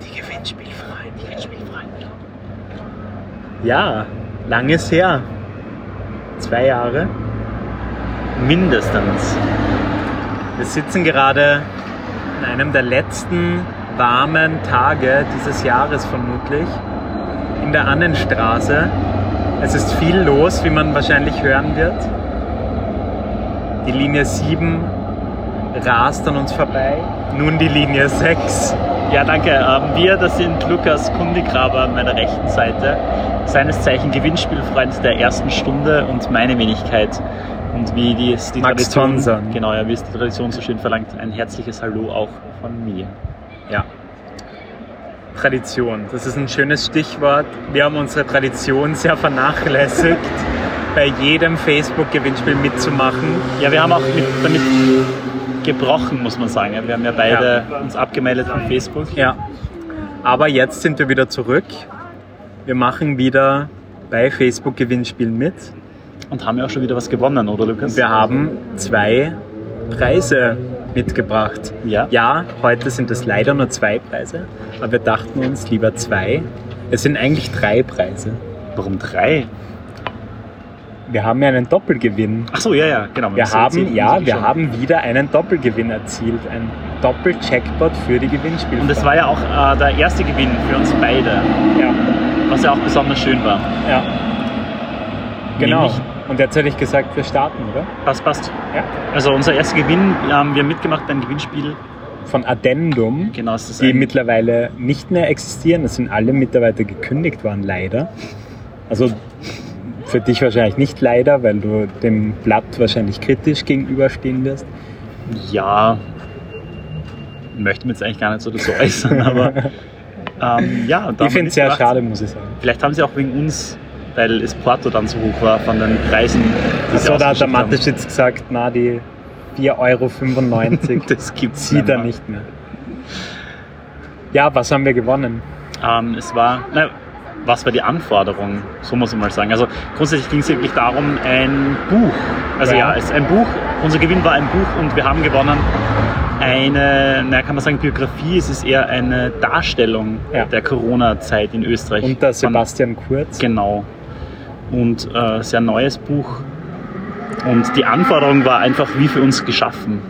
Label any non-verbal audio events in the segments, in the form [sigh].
Die Gewinnspielfreunde, Gewinnspielfreunde. Ja, lang ist her. Zwei Jahre. Mindestens. Wir sitzen gerade an einem der letzten warmen Tage dieses Jahres vermutlich in der Annenstraße. Es ist viel los, wie man wahrscheinlich hören wird. Die Linie 7 rast an uns vorbei. Nun die Linie 6. Ja, danke. Ähm, wir, das sind Lukas Kundigraber an meiner rechten Seite, seines Zeichen Gewinnspielfreund der ersten Stunde und meine Wenigkeit. Und wie die, die Max Tradition, genau, ja, wie es die Tradition so schön verlangt, ein herzliches Hallo auch von mir. Ja. Tradition, das ist ein schönes Stichwort. Wir haben unsere Tradition sehr vernachlässigt, bei jedem Facebook-Gewinnspiel mitzumachen. Ja, wir haben auch mit, damit gebrochen, muss man sagen. Wir haben ja beide uns abgemeldet von Facebook. Ja. Aber jetzt sind wir wieder zurück. Wir machen wieder bei Facebook-Gewinnspielen mit. Und haben ja auch schon wieder was gewonnen, oder Lukas? Wir haben zwei Preise mitgebracht. Ja. Ja, heute sind es leider nur zwei Preise, aber wir dachten uns lieber zwei. Es sind eigentlich drei Preise. Warum drei? Wir haben ja einen Doppelgewinn. Ach so, ja, ja, genau. Wir haben, ja, wir schon. haben wieder einen Doppelgewinn erzielt. Ein Doppel-Jackpot für die Gewinnspiele. Und das war ja auch äh, der erste Gewinn für uns beide, ja, was ja auch besonders schön war. ja. Genau. Nämlich- Und jetzt hätte ich gesagt, wir starten, oder? Passt, passt. Ja. Also unser erster Gewinn, ähm, wir haben mitgemacht beim Gewinnspiel. Von Addendum, Genau, die ein, mittlerweile nicht mehr existieren. Es sind alle Mitarbeiter gekündigt worden, leider. Also für dich wahrscheinlich nicht leider, weil du dem Blatt wahrscheinlich kritisch gegenüberstehen wirst. ja, möchte mir jetzt eigentlich gar nicht so das so äußern, aber [laughs] ähm, ja. ich finde es sehr mitgemacht. schade, muss ich sagen. Vielleicht haben sie auch wegen uns, weil das Porto dann so hoch war von den Preisen, die So, da hat der haben. Mateschitz gesagt, na, die 4,95 Euro [laughs] Das gibt's sieht er nicht mehr. Ja, was haben wir gewonnen? Ähm, es war, na, was war die Anforderung? So muss man mal sagen. Also grundsätzlich ging es wirklich darum, ein Buch. Also Ja. ja, es ist ein Buch. Unser Gewinn war ein Buch und wir haben gewonnen eine, na, kann man sagen, Biografie. Es ist eher eine Darstellung Ja. der Corona-Zeit in Österreich. Unter Sebastian Kurz. Genau. Und äh, sehr neues Buch. Und die Anforderung war einfach wie für uns geschaffen.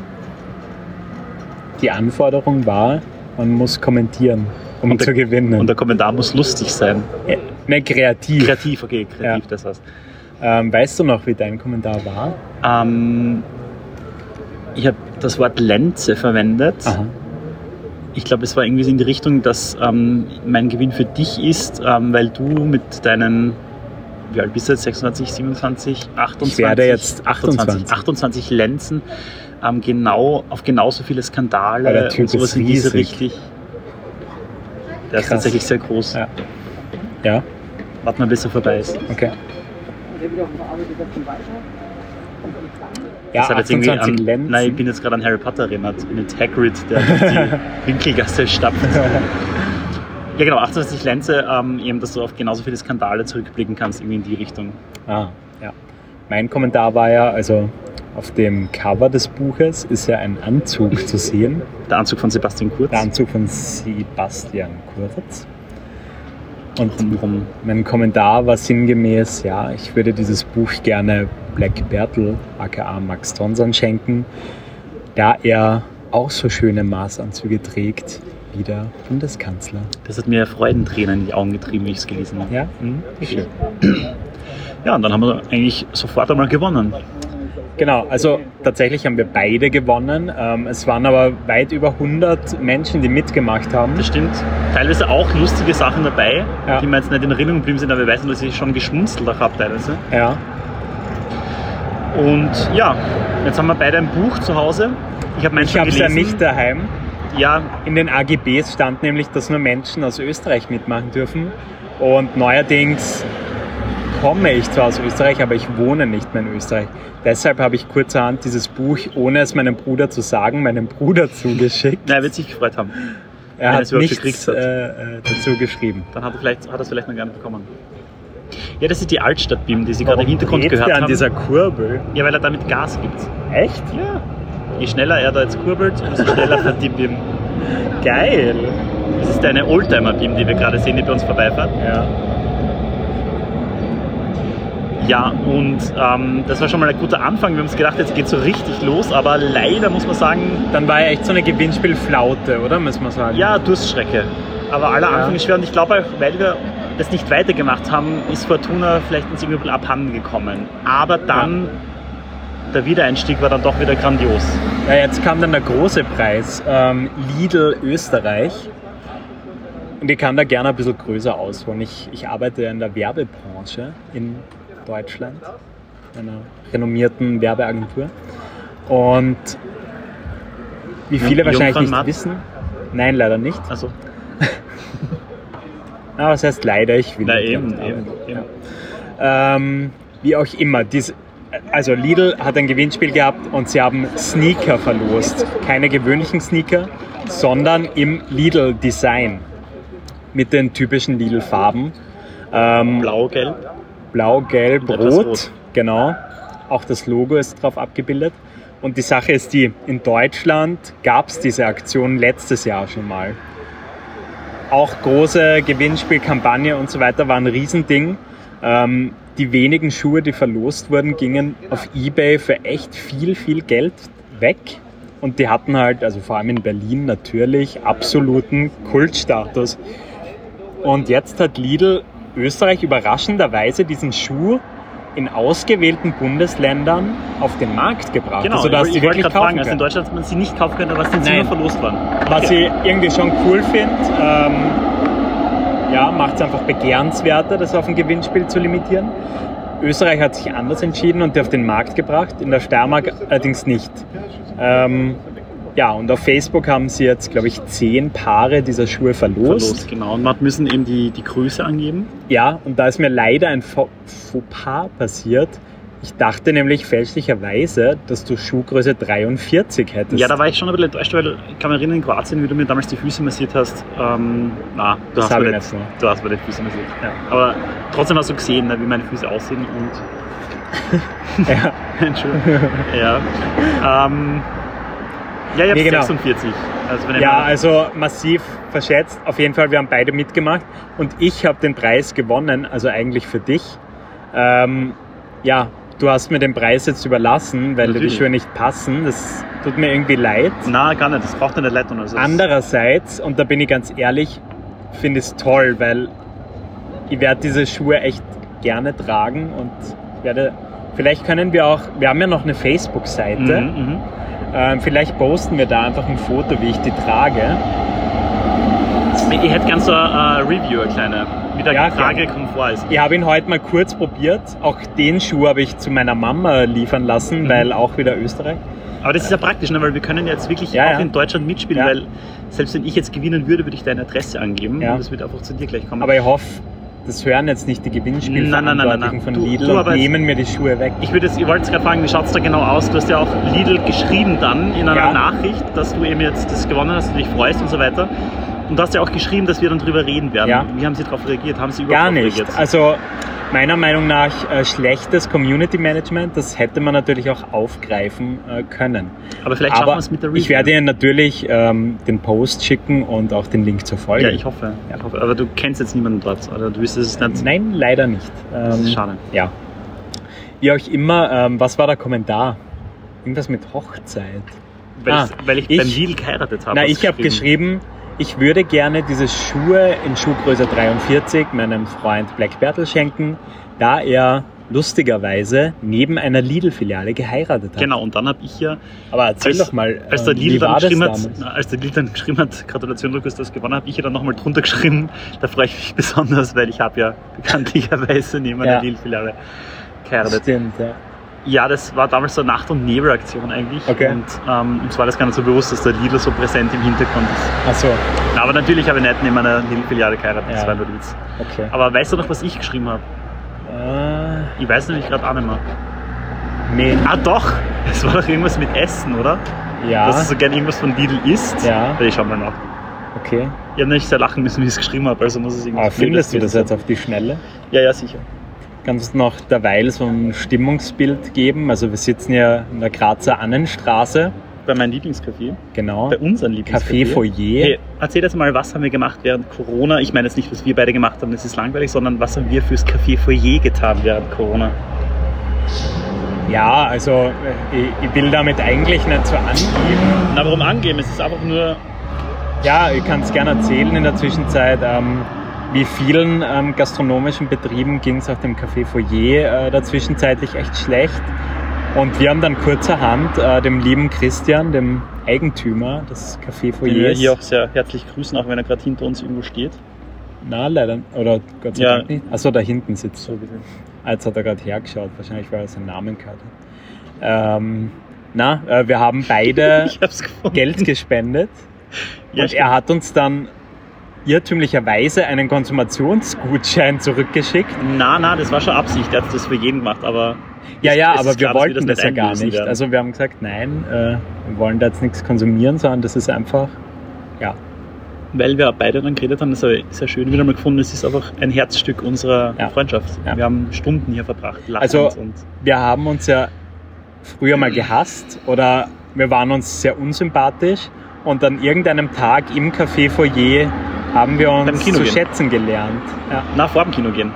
Die Anforderung war, man muss kommentieren, um Und der- zu gewinnen. Und der Kommentar muss lustig sein. Äh, ne, kreativ. Kreativ, okay, kreativ, Ja. das heißt. Ähm, weißt du noch, wie dein Kommentar war? Ähm, ich habe das Wort Lenze verwendet. Aha. Ich glaube, es war irgendwie so in die Richtung, dass ähm, mein Gewinn für dich ist, ähm, weil du mit deinen, wie alt bist du jetzt? 26, 27, 28? Ich werde jetzt 28. 28 Lenzen ähm, genau, auf genauso viele Skandale der und sowas in diese riesig. Der ist Krass. tatsächlich sehr groß. Ja. Ja, Warten wir, bis er vorbei ist. okay. Ja, Das hat jetzt irgendwie 28 an, Lenzen. Nein, ich bin jetzt gerade an Harry Potter erinnert, mit Hagrid, der die [laughs] Winkelgasse stapft. [laughs] Ja genau, 28 Lenze, ähm, eben, dass du auf genauso viele Skandale zurückblicken kannst, irgendwie in die Richtung. Ah, ja. Mein Kommentar war ja, also auf dem Cover des Buches ist ja ein Anzug zu sehen. Der Anzug von Sebastian Kurz. Der Anzug von Sebastian Kurz. Und Rum. mein Kommentar war sinngemäß, ja, ich würde dieses Buch gerne Black Bertel, aka Max Tonson, schenken, da er auch so schöne Maßanzüge trägt wie der Bundeskanzler. Das hat mir Freudentränen in die Augen getrieben, wie ich es gelesen habe. Ja, hm, schön. Ja, und dann haben wir eigentlich sofort einmal gewonnen. Genau, also tatsächlich haben wir beide gewonnen. Ähm, es waren aber weit über 100 Menschen, die mitgemacht haben. Das stimmt. Teilweise auch lustige Sachen dabei, Ja. die mir jetzt nicht in Erinnerung geblieben sind, aber ich weiß nur, dass ich schon geschmunzelt habe teilweise. Ja, Und ja, jetzt haben wir beide ein Buch zu Hause. Ich habe meins ich schon habe es ja gelesen. nicht daheim. Ja, In den AGBs stand nämlich, dass nur Menschen aus Österreich mitmachen dürfen. Und neuerdings komme ich zwar aus Österreich, aber ich wohne nicht mehr in Österreich. Deshalb habe ich kurzerhand dieses Buch, ohne es meinem Bruder zu sagen, meinem Bruder [laughs] zugeschickt. na, er wird sich gefreut haben. Er hat nichts hat. äh, äh, dazu geschrieben. Dann hat er vielleicht, hat er es vielleicht noch gar nicht bekommen. Ja, das ist die Altstadt-BIM, die Sie gerade im Hintergrund gehört der an haben. dieser Kurbel? ja, weil er damit Gas gibt. Echt? Ja. Je schneller er da jetzt kurbelt, umso schneller fährt die BIM. Geil. Das ist eine Oldtimer-BIM, die wir gerade sehen, die bei uns vorbeifährt. Ja. Ja, und ähm, das war schon mal ein guter Anfang. Wir haben uns gedacht, jetzt geht so richtig los, aber leider muss man sagen, Dann war ja echt so eine Gewinnspielflaute, oder? Muss man sagen. ja, Durststrecke. Aber aller Ja. Anfang ist schwer und ich glaube auch, weil wir das nicht weitergemacht haben, ist Fortuna vielleicht uns irgendwie abhanden gekommen. Aber dann, der Wiedereinstieg war dann doch wieder grandios. Ja, jetzt kam dann der große Preis, ähm, Lidl Österreich. Und ich kann da gerne ein bisschen größer ausholen. Ich, ich arbeite in der Werbebranche in Deutschland, einer renommierten Werbeagentur. Und wie viele Jung- wahrscheinlich nicht Jungfernmatt? wissen, nein, leider nicht. Also, Na, was heißt leider? Ich will na nicht eben, eben, eben. Ähm, wie auch immer, dies, also Lidl hat ein Gewinnspiel gehabt und sie haben Sneaker verlost. Keine gewöhnlichen Sneaker, sondern im Lidl-Design. Mit den typischen Lidl-Farben. Ähm, Blau, gelb. Blau, Gelb, Rot. Rot. Genau. Auch das Logo ist drauf abgebildet. Und die Sache ist die, in Deutschland gab es diese Aktion letztes Jahr schon mal. Auch große Gewinnspielkampagne und so weiter war ein Riesending. Ähm, die wenigen Schuhe, die verlost wurden, gingen auf Ebay für echt viel, viel Geld weg. Und die hatten halt, also vor allem in Berlin natürlich, absoluten Kultstatus. Und jetzt hat Lidl Österreich überraschenderweise diesen Schuh in ausgewählten Bundesländern auf den Markt gebracht. Genau, also, dass ich, die wirklich kaufen fragen, also in. Deutschland hat man sie nicht kaufen können, aber es sind sie Nein. nur verlost worden. Was Okay. ich irgendwie schon cool finde, ähm, ja, macht es einfach begehrenswerter, das auf ein Gewinnspiel zu limitieren. Österreich hat sich anders entschieden und die auf den Markt gebracht, in der Steiermark allerdings nicht. Ähm, ja, und auf Facebook haben sie jetzt, glaube ich, zehn Paare dieser Schuhe verlost. verlost, genau. Und man müssen eben die, die Größe angeben. Ja, und da ist mir leider ein Fau- Fauxpas passiert. Ich dachte nämlich fälschlicherweise, dass du Schuhgröße 43 hättest. Ja, da war ich schon ein bisschen enttäuscht, weil ich kann mich erinnern, in Kroatien, wie du mir damals die Füße massiert hast. Ähm, na, du Das hast, mir ich nicht, nicht du hast mir die Füße massiert. Ja. Aber trotzdem hast du gesehen, ne, wie meine Füße aussehen und. [laughs] [laughs] Ja. Entschuldigung. ja. Ähm, ja, ich habe Nee, genau. 46. Also Ja, also massiv verschätzt. Auf jeden Fall, wir haben beide mitgemacht und ich habe den Preis gewonnen, also eigentlich für dich. Ähm, ja, du hast mir den Preis jetzt überlassen, weil dir die Natürlich. Schuhe nicht passen. Das tut mir irgendwie leid. Na, gar nicht. Das braucht eine Leitung. Also Andererseits, und da bin ich ganz ehrlich, finde ich es toll, weil ich werde diese Schuhe echt gerne tragen und werde, vielleicht können wir auch, wir haben ja noch eine Facebook-Seite, Mhm, mhm. Ähm, vielleicht posten wir da einfach ein Foto, wie ich die trage. Ich hätte gern so eine äh, Review, eine kleine. Wie der Ja, Trage Komfort ist. Ich habe ihn heute mal kurz probiert. Auch den Schuh habe ich zu meiner Mama liefern lassen, Mhm. weil auch wieder Österreich. Aber das ist ja praktisch, ne? weil wir können jetzt wirklich Ja, auch ja. in Deutschland mitspielen, weil selbst wenn ich jetzt gewinnen würde, würde ich deine Adresse angeben Ja. und das wird einfach zu dir gleich kommen. Aber ich hoffe, das hören jetzt nicht die Gewinnspielverantwortlichen Nein, nein, nein, nein, nein. von Du- Lidl du, und aber- nehmen mir die Schuhe weg. ich würde jetzt, wollte jetzt gerade fragen, wie schaut es da genau aus? Du hast ja auch Lidl geschrieben dann in einer Ja. Nachricht, dass du eben jetzt das gewonnen hast, du dich freust und so weiter. Und du hast ja auch geschrieben, dass wir dann drüber reden werden. Ja. Wie haben sie darauf reagiert? Haben sie überhaupt Gar nicht. reagiert? Also meiner Meinung nach äh, schlechtes Community Management. Das hätte man natürlich auch aufgreifen äh, können. Aber vielleicht schaffen wir es mit der Review. ich werde Ihnen natürlich ähm, den Post schicken und auch den Link zur Folge. ja, ich hoffe, ich hoffe. Aber du kennst jetzt niemanden dort. Oder du wüsstest es nicht. Nein, leider nicht. Das ist Ähm, schade. Ja. Wie auch immer, ähm, was war der Kommentar? Irgendwas mit Hochzeit. Weil, Ah, ich, weil ich, ich- beim Lidl geheiratet habe. Na, ich habe geschrieben, ich würde gerne diese Schuhe in Schuhgröße 43 meinem Freund Black Bertel schenken, da er lustigerweise neben einer Lidl-Filiale geheiratet hat. Genau, und dann habe ich ja, Aber erzähl als, doch mal, als der ähm, Lidl dann geschrieben hat, na, als der Lidl dann geschrieben hat, Gratulation Lukas, du hast gewonnen, habe ich ja dann nochmal drunter geschrieben, da freue ich mich besonders, weil ich habe ja bekanntlicherweise neben einer Ja. Lidl-Filiale geheiratet. Stimmt, ja. Ja, das war damals so eine Nacht- und Nebelaktion eigentlich. Okay. Und ähm, uns war das gar nicht so bewusst, dass der Lidl so präsent im Hintergrund ist. Ach so, Na, aber natürlich habe ich nicht neben einer Lidl-Filiale geheiratet, das Ja. war nur Witz. okay. Aber weißt du noch, was ich geschrieben habe? Äh, Ich weiß nämlich gerade auch nicht mehr. nee, Ah doch, es war doch irgendwas mit Essen, oder? ja, Dass du so gerne irgendwas von Lidl isst. Ja. Ich schau mal nach. okay. Ich habe nicht sehr lachen müssen, wie ich es geschrieben habe, also muss es irgendwas Aber findest du das jetzt auf die Schnelle? Ja, ja, sicher. Ganz noch derweil so ein Stimmungsbild geben. Also wir sitzen ja in der Grazer Annenstraße. Bei meinem Lieblingscafé. Genau. Bei unserem Lieblingscafé. Café Foyer. Hey, erzähl jetzt mal, was haben wir gemacht während Corona? Ich meine jetzt nicht, was wir beide gemacht haben, das ist langweilig, sondern was haben wir fürs Café Foyer getan während Corona? Ja, also äh, ich, ich will damit eigentlich nicht so angeben. Na, warum angeben? Es ist einfach nur. Ja, ich kann es gerne erzählen in der Zwischenzeit. Ähm, wie vielen ähm, gastronomischen Betrieben ging es auf dem Café Foyer äh, da zwischenzeitlich echt schlecht. Und wir haben dann kurzerhand äh, dem lieben Christian, dem Eigentümer des Café Den wir Foyers, hier auch sehr herzlich grüßen, auch wenn er gerade hinter uns irgendwo steht. na leider, oder Gott sei Ja. Dank nicht. Achso, da hinten sitzt er. So bitte. Jetzt hat er gerade hergeschaut, wahrscheinlich weil er seinen Namen gehört hat. Ähm, na, äh, wir haben beide. [laughs] Geld gespendet Ja, und er hat uns dann irrtümlicherweise einen Konsumationsgutschein zurückgeschickt. Na, na, das war schon Absicht. Er hat das für jeden gemacht, aber. Ja, ja, aber wir klar, wollten das, nicht ja gar nicht. werden. Also wir haben gesagt, nein, äh, wir wollen da jetzt nichts konsumieren, sondern das ist einfach, ja, Weil wir beide dann geredet haben, das habe ich sehr schön wieder mal gefunden. Es ist einfach ein Herzstück unserer Ja. Freundschaft. Ja. Wir haben Stunden hier verbracht, Also- wir haben uns ja früher mal gehasst oder wir waren uns sehr unsympathisch und an irgendeinem Tag im Café Foyer haben wir uns Kino zu gehen. schätzen gelernt. Ja. nach vor dem Kino gehen.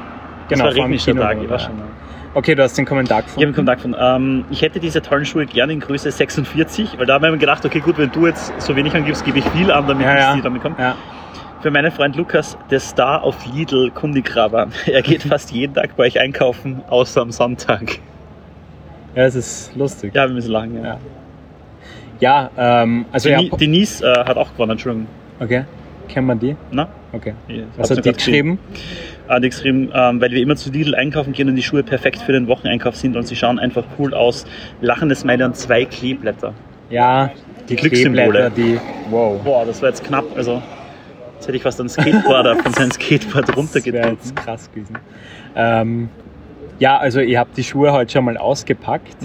Das Genau, war vor dem regnischer Tag, ich war schon. Okay, du hast den Kommentar Ich habe einen gefunden. Ähm, ich hätte diese tollen Schuhe gerne in Größe 46, weil da haben wir gedacht, okay, gut, wenn du jetzt so wenig angibst, gebe ich viel an, damit Ja, ich ja. die damit komme. Ja. Für meinen Freund Lukas, der Star auf Lidl Kundigraber. [laughs] Er geht fast jeden Tag bei euch einkaufen, außer am Sonntag. ja, es ist lustig. Ja, wir müssen lachen. Ja. Ja. Ähm, also ja, Deni- Denise äh, hat auch gewonnen, Entschuldigung. okay, kennen wir die? Na? Okay. Ich Was hab's hat die geschrieben. Hat die geschrieben, ähm, weil wir immer zu Lidl einkaufen gehen und die Schuhe perfekt für den Wocheneinkauf sind und sie schauen einfach cool aus. Lachendes Smiley und zwei Kleeblätter. Ja, die Glückssymbole. Die, wow. Boah, das war jetzt knapp. Also, jetzt hätte ich fast einen Skateboarder [laughs] von seinem Skateboard Das wäre runtergetreten. jetzt krass gewesen. Ähm, ja, also ich habe die Schuhe heute schon mal ausgepackt.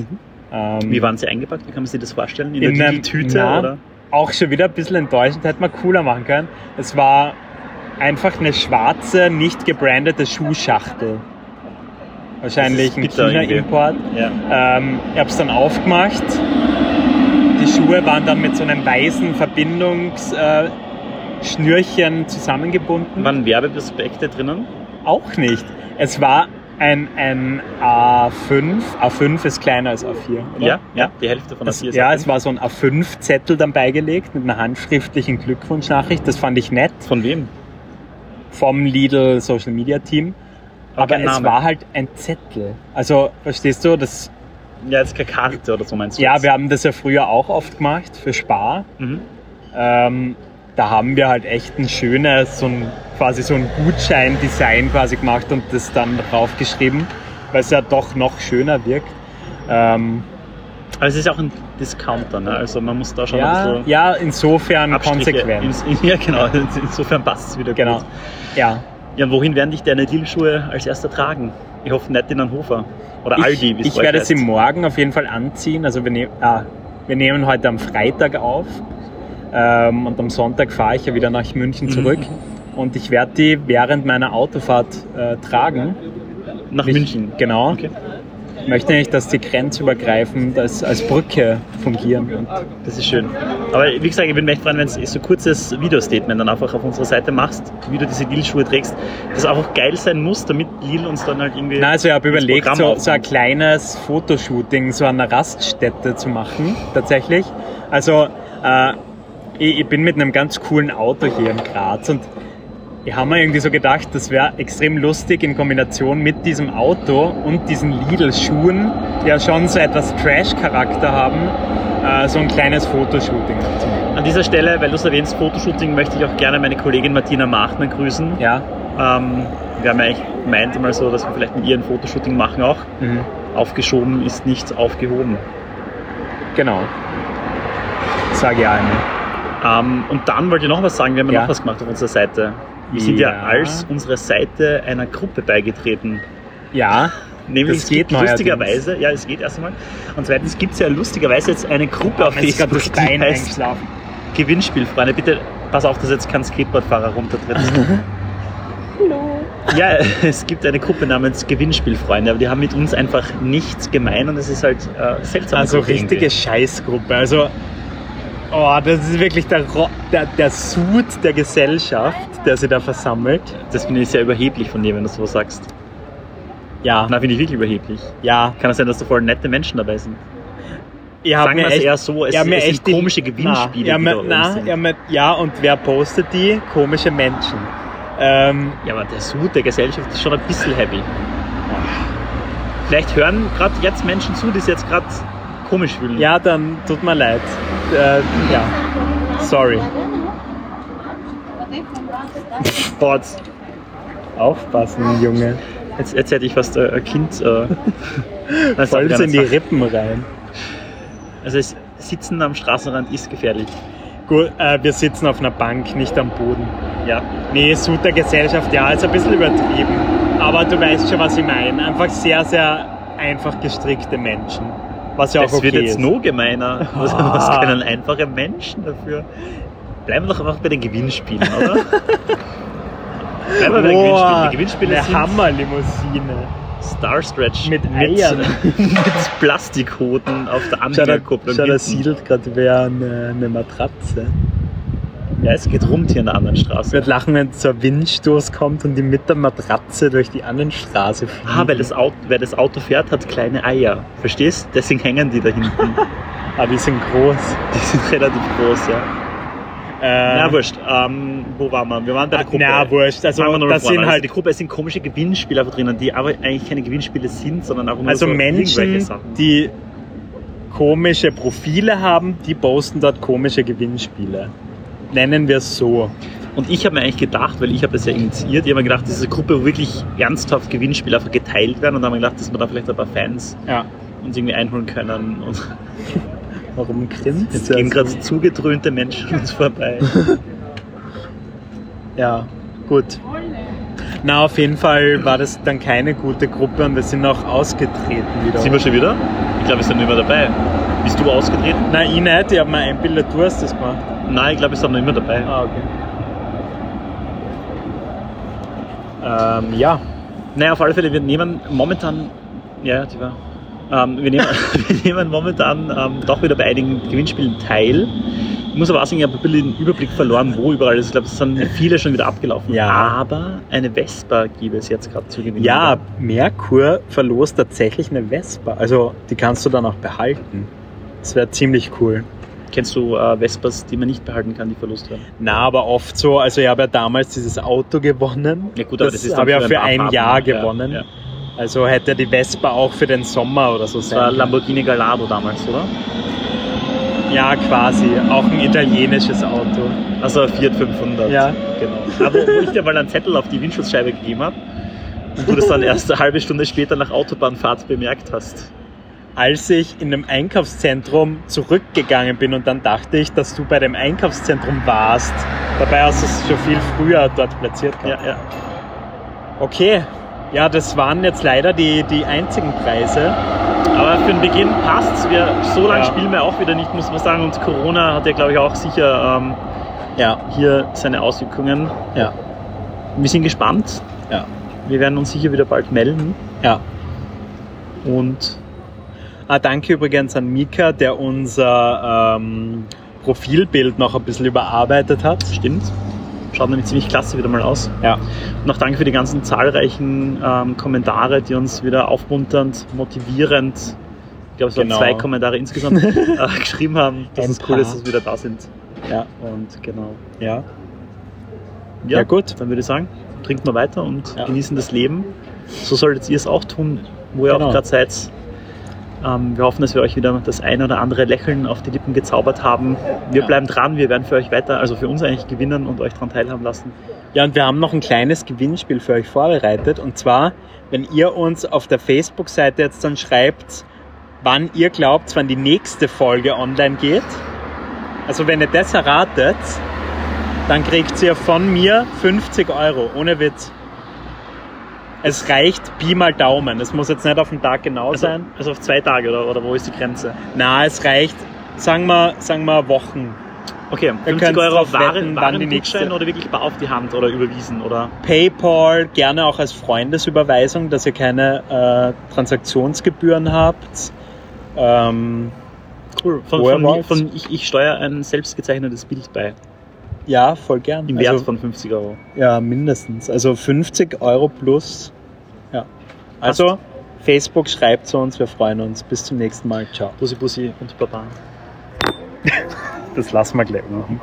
Ähm, Wie waren sie eingepackt? Wie kann man sich das vorstellen? In, In der Lidl-Tüte? Auch schon wieder ein bisschen enttäuschend, hätte man cooler machen können. Es war einfach eine schwarze, nicht gebrandete Schuhschachtel. Wahrscheinlich ein. China-Import. Ja. Ähm, ich habe es dann aufgemacht. Die Schuhe waren dann mit so einem weißen Verbindungsschnürchen äh, zusammengebunden. Waren Werbeprospekte drinnen? Auch nicht. Es war ein, ein A5. A5 ist kleiner als A4. Oder? Ja, ja, die Hälfte von der Es, vier ja, Seiten. es war so ein A5-Zettel dann beigelegt mit einer handschriftlichen Glückwunschnachricht. Das fand ich nett Von wem? vom Lidl Social Media Team. Aber kein es war halt ein Zettel. Also, verstehst du, das, Ja, jetzt keine Karte oder so meinst du? ja, jetzt? wir haben das ja früher auch oft gemacht für Spar. Mhm. Ähm, da haben wir halt echt ein schönes, so ein, quasi so ein Gutschein-Design quasi gemacht und das dann draufgeschrieben, weil es ja doch noch schöner wirkt. Ähm, Aber es ist auch ein Discounter, ne? Also man muss da schon ein ja, bisschen ja, insofern Abstriche. konsequent. Ins- Ja, genau. [laughs] Insofern passt es wieder Genau. gut. Ja. Ja, und wohin werden dich deine Lidl-Schuhe als erster tragen? Ich hoffe nicht in Hannover. Oder Aldi, wie ich es ich werde heißt. sie morgen auf jeden Fall anziehen. Also wir, nehm, ah, wir nehmen heute am Freitag auf ähm, und am Sonntag fahre ich ja wieder nach München Mhm. zurück. Und ich werde die während meiner Autofahrt äh, tragen. Nach Ich- München. Genau. Okay. Ich möchte nicht, dass die grenzübergreifend als, als Brücke fungieren. Und Das ist schön. Aber wie gesagt, ich bin echt freuen, wenn du so ein kurzes Videostatement dann einfach auf unserer Seite machst, wie du diese Lidl-Schuhe trägst. Das einfach geil sein muss, damit Lidl uns dann halt irgendwie. Na, also ich habe überlegt, so, so ein kleines Fotoshooting so an einer Raststätte zu machen, tatsächlich. Also äh, ich, ich bin mit einem ganz coolen Auto hier in Graz und ich habe mir irgendwie so gedacht, das wäre extrem lustig in Kombination mit diesem Auto und diesen Lidl-Schuhen, die ja schon so etwas Trash-Charakter haben, äh, so ein kleines Fotoshooting zu machen. An dieser Stelle, weil du es erwähnst, Fotoshooting, möchte ich auch gerne meine Kollegin Martina Machtmann grüßen. Ja, Ähm, wir haben ja eigentlich gemeint immer so, dass wir vielleicht mit ihr ein Fotoshooting machen auch. mhm. Aufgeschoben ist nichts aufgehoben. genau. Sage ich einmal. Ähm, und dann wollte ich noch was sagen, wir haben ja noch was gemacht auf unserer Seite. Wir sind ja, Ja. als unsere Seite einer Gruppe beigetreten. Ja, [laughs] Nämlich Das es geht lustigerweise, ja, es geht erst einmal. Und zweitens gibt es ja lustigerweise jetzt eine Gruppe auf ist gerade Facebook, die Bein heißt. Gewinnspiel, Freunde. Bitte pass auf, dass jetzt kein Skateboardfahrer runtertritt. [laughs] Ja, [laughs] es gibt eine Gruppe namens Gewinnspielfreunde, aber die haben mit uns einfach nichts gemein und es ist halt äh, seltsam. Also richtige Scheißgruppe. Also, oh, das ist wirklich der, der, der Sud der Gesellschaft, der sie da versammelt. Das finde ich sehr überheblich von dir, wenn du so sagst. Ja, Na, finde ich wirklich überheblich. ja. Kann es sein, dass da voll nette Menschen dabei sind? Habt Sagen mir wir es eher so, es, es sind komische Gewinnspiele, Na, die na, sind. habt mir- ja, und wer postet die? Komische Menschen. Ähm, Ja, aber der Sud der Gesellschaft ist schon ein bisschen heavy. Vielleicht hören gerade jetzt Menschen zu, die es jetzt gerade komisch fühlen. ja, dann tut mir leid. Äh, ja, sorry. Jetzt, Aufpassen, Junge. jetzt, jetzt hätte ich fast äh, ein Kind. Äh, [laughs] Voll in die Rippen rein. Also es, Sitzen am Straßenrand ist gefährlich. Gut, äh, wir sitzen auf einer Bank, nicht am Boden. Ja. Nee, Sud der Gesellschaft, ja, ist ein bisschen übertrieben. Aber du weißt schon, was ich meine. Einfach sehr, sehr einfach gestrickte Menschen. Was ja auch Das okay wird jetzt ist. noch gemeiner. [laughs] Was, Ah. was können einfache Menschen dafür? Bleiben wir doch einfach bei den Gewinnspielen, oder? [laughs] Bleiben wir bei den Gewinnspielen. Die Gewinnspiele eine Hammerlimousine. Star Stretch Mit Eiern. [laughs] mit Plastikhoden auf der Anhängerkupplung. schau, da siedelt gerade wer eine, eine Matratze. Ja, es geht rund hier an der anderen Ich Straße. werde lachen, wenn so ein Windstoß kommt und die mit der Matratze durch die Straße fliegen. Ah, weil das, Auto, wer das Auto fährt, hat kleine Eier. Verstehst? Deswegen hängen die da hinten. [laughs] Ah, die sind groß. Die sind relativ groß, ja. Äh, Na, wurscht. Ähm, wo waren wir? Wir waren bei der Ah, Gruppe. na, wurscht. Also, das sind. Also halt- die Gruppe, es sind komische Gewinnspiele einfach drinnen, die aber eigentlich keine Gewinnspiele sind, sondern einfach nur Also so Menschen, die komische Profile haben, die posten dort komische Gewinnspiele. Nennen wir es so. Und ich habe mir eigentlich gedacht, weil ich habe das ja initiiert, ich habe mir gedacht, diese Gruppe, wo wirklich ernsthaft Gewinnspiele einfach geteilt werden und dann habe ich mir gedacht, dass wir da vielleicht ein paar Fans Ja. uns irgendwie einholen können. Und [laughs] Warum grinst jetzt gehen gerade so zugedröhnte Menschen uns vorbei. [laughs] Ja, gut. Na, auf jeden Fall war das dann keine gute Gruppe und wir sind auch ausgetreten wieder. Sind wir schon wieder? Ich glaube, wir sind nicht mehr dabei. Bist du ausgetreten? Nein, ich nicht, ich habe mir einbildet, du hast das gemacht. Nein, ich glaube, wir sind noch immer dabei. Ah, okay. Ähm, ja. Naja, auf alle Fälle, wir nehmen momentan, ja, die war, ähm, wir, nehmen, [laughs] wir nehmen momentan ähm, doch wieder bei einigen Gewinnspielen teil. Ich muss aber auch sagen, ich habe ein bisschen den Überblick verloren, wo überall ist. Ich glaube, es sind viele schon wieder abgelaufen. Ja. Aber eine Vespa gibt es jetzt gerade zu gewinnen. Ja, Merkur verlost tatsächlich eine Vespa. Also die kannst du dann auch behalten. Das wäre ziemlich cool. Kennst du äh, Vespas, die man nicht behalten kann, die verlost werden? Na, aber oft so, also ich habe ja damals dieses Auto gewonnen. Ja gut, aber das das ist habe ich ja für ein Fahrten. Jahr Ja, gewonnen. Ja. Also hätte die Vespa auch für den Sommer oder so Das war sein. können. Lamborghini Gallardo damals, oder? Ja, quasi. Auch ein italienisches Auto. Also ein Fiat 500. Ja. Genau. Aber wo ich dir mal einen Zettel auf die Windschutzscheibe gegeben habe und du das dann erst eine halbe Stunde später nach Autobahnfahrt bemerkt hast. Als ich in dem Einkaufszentrum zurückgegangen bin und dann dachte ich, dass du bei dem Einkaufszentrum warst. Dabei hast du es schon viel früher dort platziert gehabt. Ja, ja. Okay. Ja, das waren jetzt leider die, die einzigen Preise. Aber für den Beginn passt's. Wir, so lange Ja. spielen wir auch wieder nicht, muss man sagen. Und Corona hat ja, glaube ich, auch sicher ähm, Ja. hier seine Auswirkungen. Ja. Wir sind gespannt. Ja. Wir werden uns sicher wieder bald melden. Ja. Und Ah, danke übrigens an Mika, der unser ähm, Profilbild noch ein bisschen überarbeitet hat. stimmt. Schaut nämlich ziemlich klasse wieder mal aus. Ja. Und auch danke für die ganzen zahlreichen ähm, Kommentare, die uns wieder aufmunternd, motivierend, ich glaube es waren Genau. zwei Kommentare insgesamt, [laughs] äh, geschrieben haben, dass Ein es cool ist, dass wir wieder da sind. Ja. Und genau. Ja. Ja, gut. Dann würde ich sagen, trinkt mal weiter und Ja. genießen das Leben. So solltet ihr es auch tun, wo ihr Genau. auch gerade seid. Ähm, wir hoffen, dass wir euch wieder das ein oder andere Lächeln auf die Lippen gezaubert haben. Wir Ja. bleiben dran, wir werden für euch weiter, also für uns eigentlich gewinnen und euch daran teilhaben lassen. Ja, und wir haben noch ein kleines Gewinnspiel für euch vorbereitet. Und zwar, wenn ihr uns auf der Facebook-Seite jetzt dann schreibt, wann ihr glaubt, wann die nächste Folge online geht. Also wenn ihr das erratet, dann kriegt ihr von mir 50 Euro, ohne Witz. Es reicht Pi mal Daumen. Es muss jetzt nicht auf den Tag genau Also, sein. also auf zwei Tage oder, oder wo ist die Grenze? Na, es reicht, sagen wir, sagen wir Wochen. Okay, Ihr 50 könnt Euro drauf Waren, Waren oder wirklich bar auf die Hand oder überwiesen oder PayPal gerne auch als Freundesüberweisung, dass ihr keine äh, Transaktionsgebühren habt. Ähm, cool. Von, von, von ich, ich steuere ein selbstgezeichnetes Bild bei. ja, voll gern. Im Wert also, von 50 Euro. Ja, mindestens. Also 50 Euro plus. Also, Facebook schreibt zu uns, wir freuen uns. Bis zum nächsten Mal. Ciao. Bussi Bussi und Baba. Das lassen wir gleich machen.